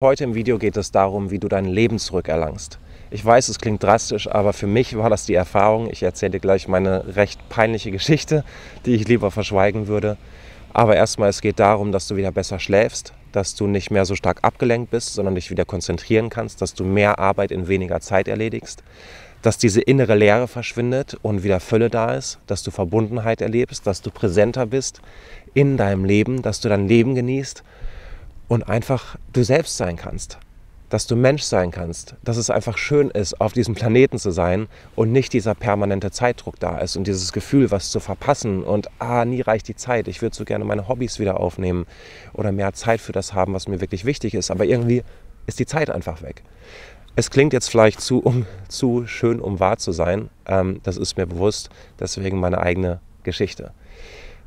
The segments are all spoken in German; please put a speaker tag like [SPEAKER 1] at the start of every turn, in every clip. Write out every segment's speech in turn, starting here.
[SPEAKER 1] Heute im Video geht es darum, wie du dein Leben zurückerlangst. Ich weiß, es klingt drastisch, aber für mich war das die Erfahrung. Ich erzähle dir gleich meine recht peinliche Geschichte, die ich lieber verschweigen würde. Aber erstmal, es geht darum, dass du wieder besser schläfst, dass du nicht mehr so stark abgelenkt bist, sondern dich wieder konzentrieren kannst, dass du mehr Arbeit in weniger Zeit erledigst, dass diese innere Leere verschwindet und wieder Fülle da ist, dass du Verbundenheit erlebst, dass du präsenter bist in deinem Leben, dass du dein Leben genießt und einfach du selbst sein kannst. Dass du Mensch sein kannst, dass es einfach schön ist, auf diesem Planeten zu sein und nicht dieser permanente Zeitdruck da ist und dieses Gefühl, was zu verpassen und ah, nie reicht die Zeit, ich würde so gerne meine Hobbys wieder aufnehmen oder mehr Zeit für das haben, was mir wirklich wichtig ist, aber irgendwie ist die Zeit einfach weg. Es klingt jetzt vielleicht zu, um, zu schön, um wahr zu sein, ähm, das ist mir bewusst, deswegen meine eigene Geschichte.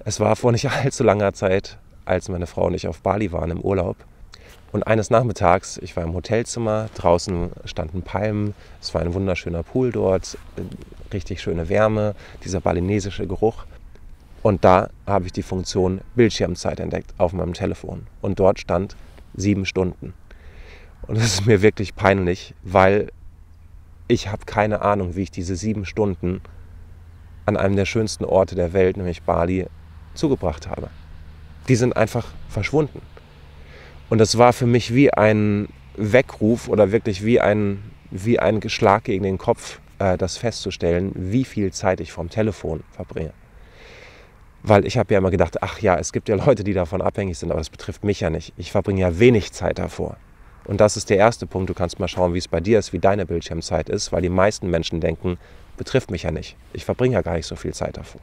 [SPEAKER 1] Es war vor nicht allzu langer Zeit, als meine Frau und ich auf Bali waren im Urlaub. Und eines Nachmittags, ich war im Hotelzimmer, draußen standen Palmen, es war ein wunderschöner Pool dort, richtig schöne Wärme, dieser balinesische Geruch. Und da habe ich die Funktion Bildschirmzeit entdeckt auf meinem Telefon. Und dort stand sieben Stunden. Und das ist mir wirklich peinlich, weil ich habe keine Ahnung, wie ich diese sieben Stunden an einem der schönsten Orte der Welt, nämlich Bali, zugebracht habe die sind einfach verschwunden. Und das war für mich wie ein Weckruf oder wirklich wie ein, wie ein Schlag gegen den Kopf, äh, das festzustellen, wie viel Zeit ich vom Telefon verbringe. Weil ich habe ja immer gedacht, ach ja, es gibt ja Leute, die davon abhängig sind, aber das betrifft mich ja nicht. Ich verbringe ja wenig Zeit davor. Und das ist der erste Punkt. Du kannst mal schauen, wie es bei dir ist, wie deine Bildschirmzeit ist, weil die meisten Menschen denken, betrifft mich ja nicht. Ich verbringe ja gar nicht so viel Zeit davor.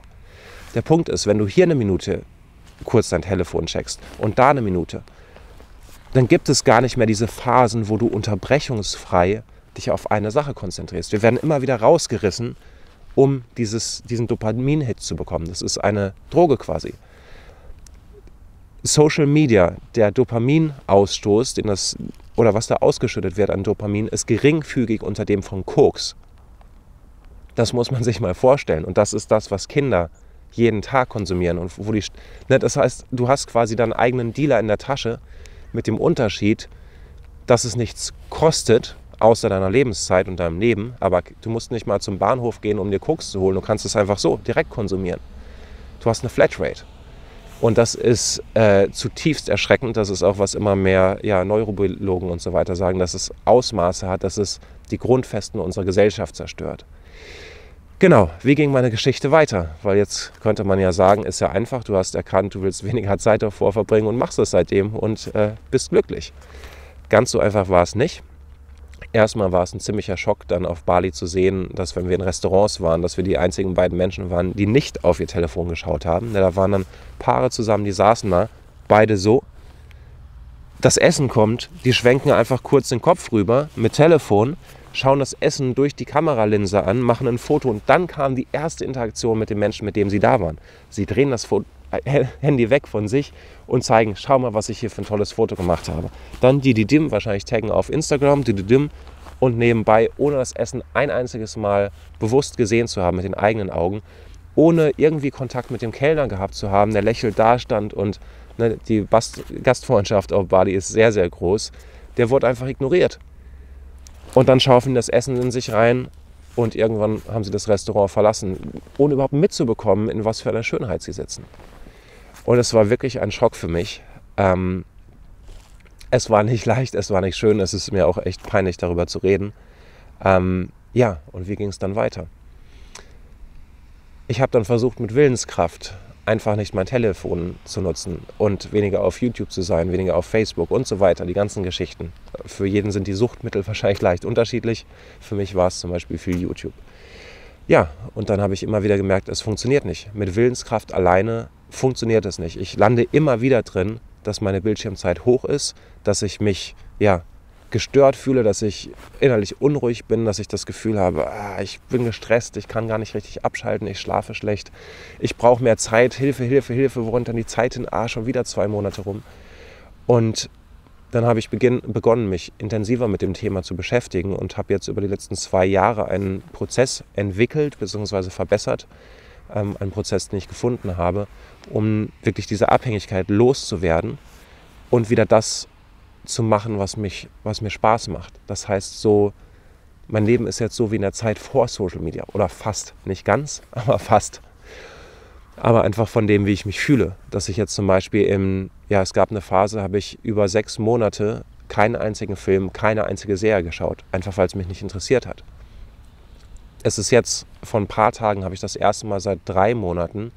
[SPEAKER 1] Der Punkt ist, wenn du hier eine Minute kurz dein Telefon checkst und da eine Minute, dann gibt es gar nicht mehr diese Phasen, wo du unterbrechungsfrei dich auf eine Sache konzentrierst. Wir werden immer wieder rausgerissen, um dieses, diesen Dopamin-Hit zu bekommen. Das ist eine Droge quasi. Social Media, der Dopaminausstoß, den das, oder was da ausgeschüttet wird an Dopamin, ist geringfügig unter dem von Koks. Das muss man sich mal vorstellen. Und das ist das, was Kinder jeden Tag konsumieren. Und wo die, ne, das heißt, du hast quasi deinen eigenen Dealer in der Tasche mit dem Unterschied, dass es nichts kostet, außer deiner Lebenszeit und deinem Leben. Aber du musst nicht mal zum Bahnhof gehen, um dir Koks zu holen. Du kannst es einfach so direkt konsumieren. Du hast eine Flatrate. Und das ist äh, zutiefst erschreckend. Das ist auch, was immer mehr ja, Neurobiologen und so weiter sagen, dass es Ausmaße hat, dass es die Grundfesten unserer Gesellschaft zerstört. Genau, wie ging meine Geschichte weiter? Weil jetzt könnte man ja sagen, ist ja einfach, du hast erkannt, du willst weniger Zeit davor verbringen und machst es seitdem und äh, bist glücklich. Ganz so einfach war es nicht. Erstmal war es ein ziemlicher Schock, dann auf Bali zu sehen, dass wenn wir in Restaurants waren, dass wir die einzigen beiden Menschen waren, die nicht auf ihr Telefon geschaut haben. Da waren dann Paare zusammen, die saßen da, beide so. Das Essen kommt, die schwenken einfach kurz den Kopf rüber mit Telefon, schauen das Essen durch die Kameralinse an, machen ein Foto und dann kam die erste Interaktion mit dem Menschen, mit dem sie da waren. Sie drehen das Foto, äh, Handy weg von sich und zeigen, schau mal, was ich hier für ein tolles Foto gemacht habe. Dann die, dim wahrscheinlich taggen auf Instagram, die, die dim und nebenbei, ohne das Essen ein einziges Mal bewusst gesehen zu haben mit den eigenen Augen, ohne irgendwie Kontakt mit dem Kellner gehabt zu haben, der lächelt da stand und ne, die Gastfreundschaft auf Bali ist sehr, sehr groß, der wurde einfach ignoriert. Und dann schaufeln das Essen in sich rein und irgendwann haben sie das Restaurant verlassen, ohne überhaupt mitzubekommen, in was für einer Schönheit sie sitzen. Und es war wirklich ein Schock für mich. Ähm, es war nicht leicht, es war nicht schön, es ist mir auch echt peinlich, darüber zu reden. Ähm, ja, und wie ging es dann weiter? Ich habe dann versucht, mit Willenskraft einfach nicht mein Telefon zu nutzen und weniger auf YouTube zu sein, weniger auf Facebook und so weiter, die ganzen Geschichten. Für jeden sind die Suchtmittel wahrscheinlich leicht unterschiedlich. Für mich war es zum Beispiel viel YouTube. Ja, und dann habe ich immer wieder gemerkt, es funktioniert nicht. Mit Willenskraft alleine funktioniert es nicht. Ich lande immer wieder drin, dass meine Bildschirmzeit hoch ist, dass ich mich ja gestört fühle, dass ich innerlich unruhig bin, dass ich das Gefühl habe, ah, ich bin gestresst, ich kann gar nicht richtig abschalten, ich schlafe schlecht, ich brauche mehr Zeit, Hilfe, Hilfe, Hilfe, wo rennt dann die Zeit in ah, schon wieder zwei Monate rum. Und dann habe ich beginn, begonnen, mich intensiver mit dem Thema zu beschäftigen und habe jetzt über die letzten zwei Jahre einen Prozess entwickelt bzw. verbessert, ähm, einen Prozess, den ich gefunden habe, um wirklich diese Abhängigkeit loszuwerden und wieder das zu machen, was, mich, was mir Spaß macht. Das heißt, so, mein Leben ist jetzt so wie in der Zeit vor Social Media oder fast, nicht ganz, aber fast. Aber einfach von dem, wie ich mich fühle. Dass ich jetzt zum Beispiel im, ja, es gab eine Phase, habe ich über sechs Monate keinen einzigen Film, keine einzige Serie geschaut, einfach weil es mich nicht interessiert hat. Es ist jetzt, vor ein paar Tagen habe ich das erste Mal seit drei Monaten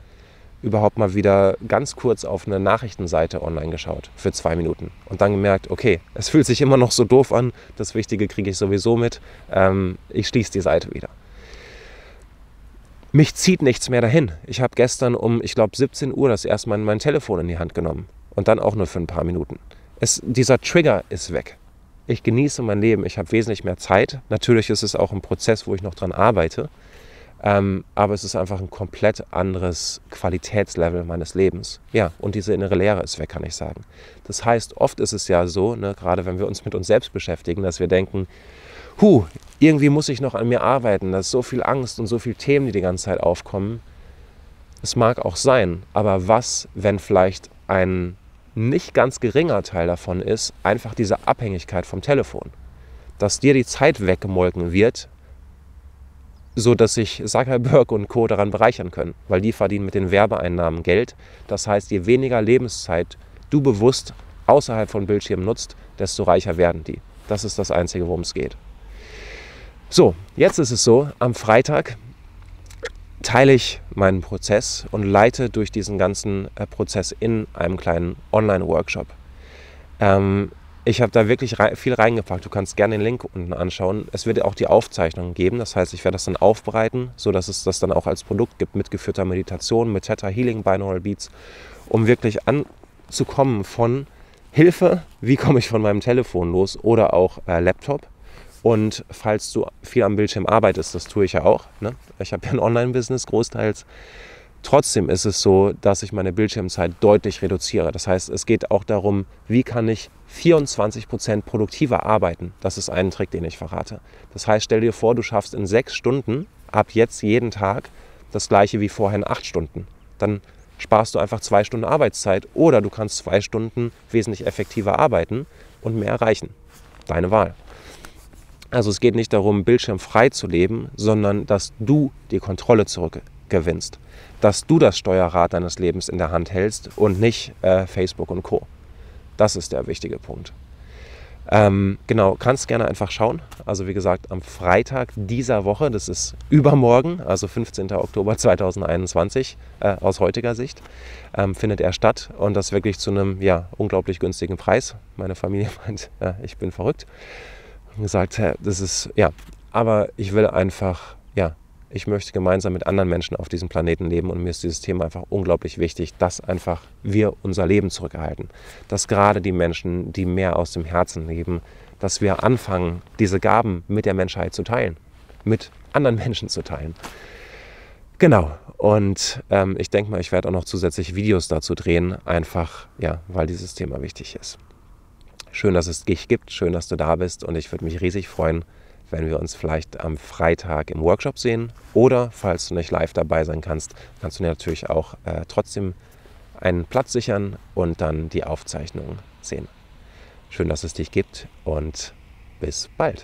[SPEAKER 1] überhaupt mal wieder ganz kurz auf eine Nachrichtenseite online geschaut für zwei Minuten und dann gemerkt, okay, es fühlt sich immer noch so doof an, das Wichtige kriege ich sowieso mit, ähm, ich schließe die Seite wieder. Mich zieht nichts mehr dahin. Ich habe gestern um, ich glaube, 17 Uhr das erste Mal mein Telefon in die Hand genommen und dann auch nur für ein paar Minuten. Es, dieser Trigger ist weg. Ich genieße mein Leben, ich habe wesentlich mehr Zeit. Natürlich ist es auch ein Prozess, wo ich noch dran arbeite. Ähm, aber es ist einfach ein komplett anderes Qualitätslevel meines Lebens. Ja, und diese innere Leere ist weg, kann ich sagen. Das heißt, oft ist es ja so, ne, gerade wenn wir uns mit uns selbst beschäftigen, dass wir denken, hu, irgendwie muss ich noch an mir arbeiten, da ist so viel Angst und so viele Themen, die die ganze Zeit aufkommen. Es mag auch sein, aber was, wenn vielleicht ein nicht ganz geringer Teil davon ist einfach diese Abhängigkeit vom Telefon. Dass dir die Zeit weggemolken wird, so dass sich Zuckerberg und Co. daran bereichern können, weil die verdienen mit den Werbeeinnahmen Geld. Das heißt, je weniger Lebenszeit du bewusst außerhalb von Bildschirmen nutzt, desto reicher werden die. Das ist das Einzige, worum es geht. So, jetzt ist es so, am Freitag teile ich meinen Prozess und leite durch diesen ganzen äh, Prozess in einem kleinen Online-Workshop. Ähm, ich habe da wirklich rei viel reingepackt. Du kannst gerne den Link unten anschauen. Es wird auch die Aufzeichnung geben. Das heißt, ich werde das dann aufbereiten, sodass es das dann auch als Produkt gibt mit geführter Meditation, mit Theta Healing Binaural Beats, um wirklich anzukommen von Hilfe, wie komme ich von meinem Telefon los oder auch äh, Laptop und falls du viel am Bildschirm arbeitest, das tue ich ja auch. Ne? Ich habe ja ein Online-Business großteils. Trotzdem ist es so, dass ich meine Bildschirmzeit deutlich reduziere. Das heißt, es geht auch darum, wie kann ich 24 Prozent produktiver arbeiten. Das ist ein Trick, den ich verrate. Das heißt, stell dir vor, du schaffst in sechs Stunden ab jetzt jeden Tag das gleiche wie vorher in acht Stunden. Dann sparst du einfach zwei Stunden Arbeitszeit oder du kannst zwei Stunden wesentlich effektiver arbeiten und mehr erreichen. Deine Wahl. Also es geht nicht darum, bildschirmfrei zu leben, sondern dass du die Kontrolle zurückgewinnst. Dass du das Steuerrad deines Lebens in der Hand hältst und nicht äh, Facebook und Co. Das ist der wichtige Punkt. Ähm, genau, kannst gerne einfach schauen. Also wie gesagt, am Freitag dieser Woche, das ist übermorgen, also 15. Oktober 2021 äh, aus heutiger Sicht, ähm, findet er statt und das wirklich zu einem ja, unglaublich günstigen Preis. Meine Familie meint, äh, ich bin verrückt gesagt, das ist, ja, aber ich will einfach, ja, ich möchte gemeinsam mit anderen Menschen auf diesem Planeten leben und mir ist dieses Thema einfach unglaublich wichtig, dass einfach wir unser Leben zurückerhalten. Dass gerade die Menschen, die mehr aus dem Herzen leben, dass wir anfangen, diese Gaben mit der Menschheit zu teilen, mit anderen Menschen zu teilen. Genau, und ähm, ich denke mal, ich werde auch noch zusätzliche Videos dazu drehen, einfach, ja, weil dieses Thema wichtig ist. Schön, dass es dich gibt, schön, dass du da bist und ich würde mich riesig freuen, wenn wir uns vielleicht am Freitag im Workshop sehen oder falls du nicht live dabei sein kannst, kannst du natürlich auch äh, trotzdem einen Platz sichern und dann die Aufzeichnung sehen. Schön, dass es dich gibt und bis bald.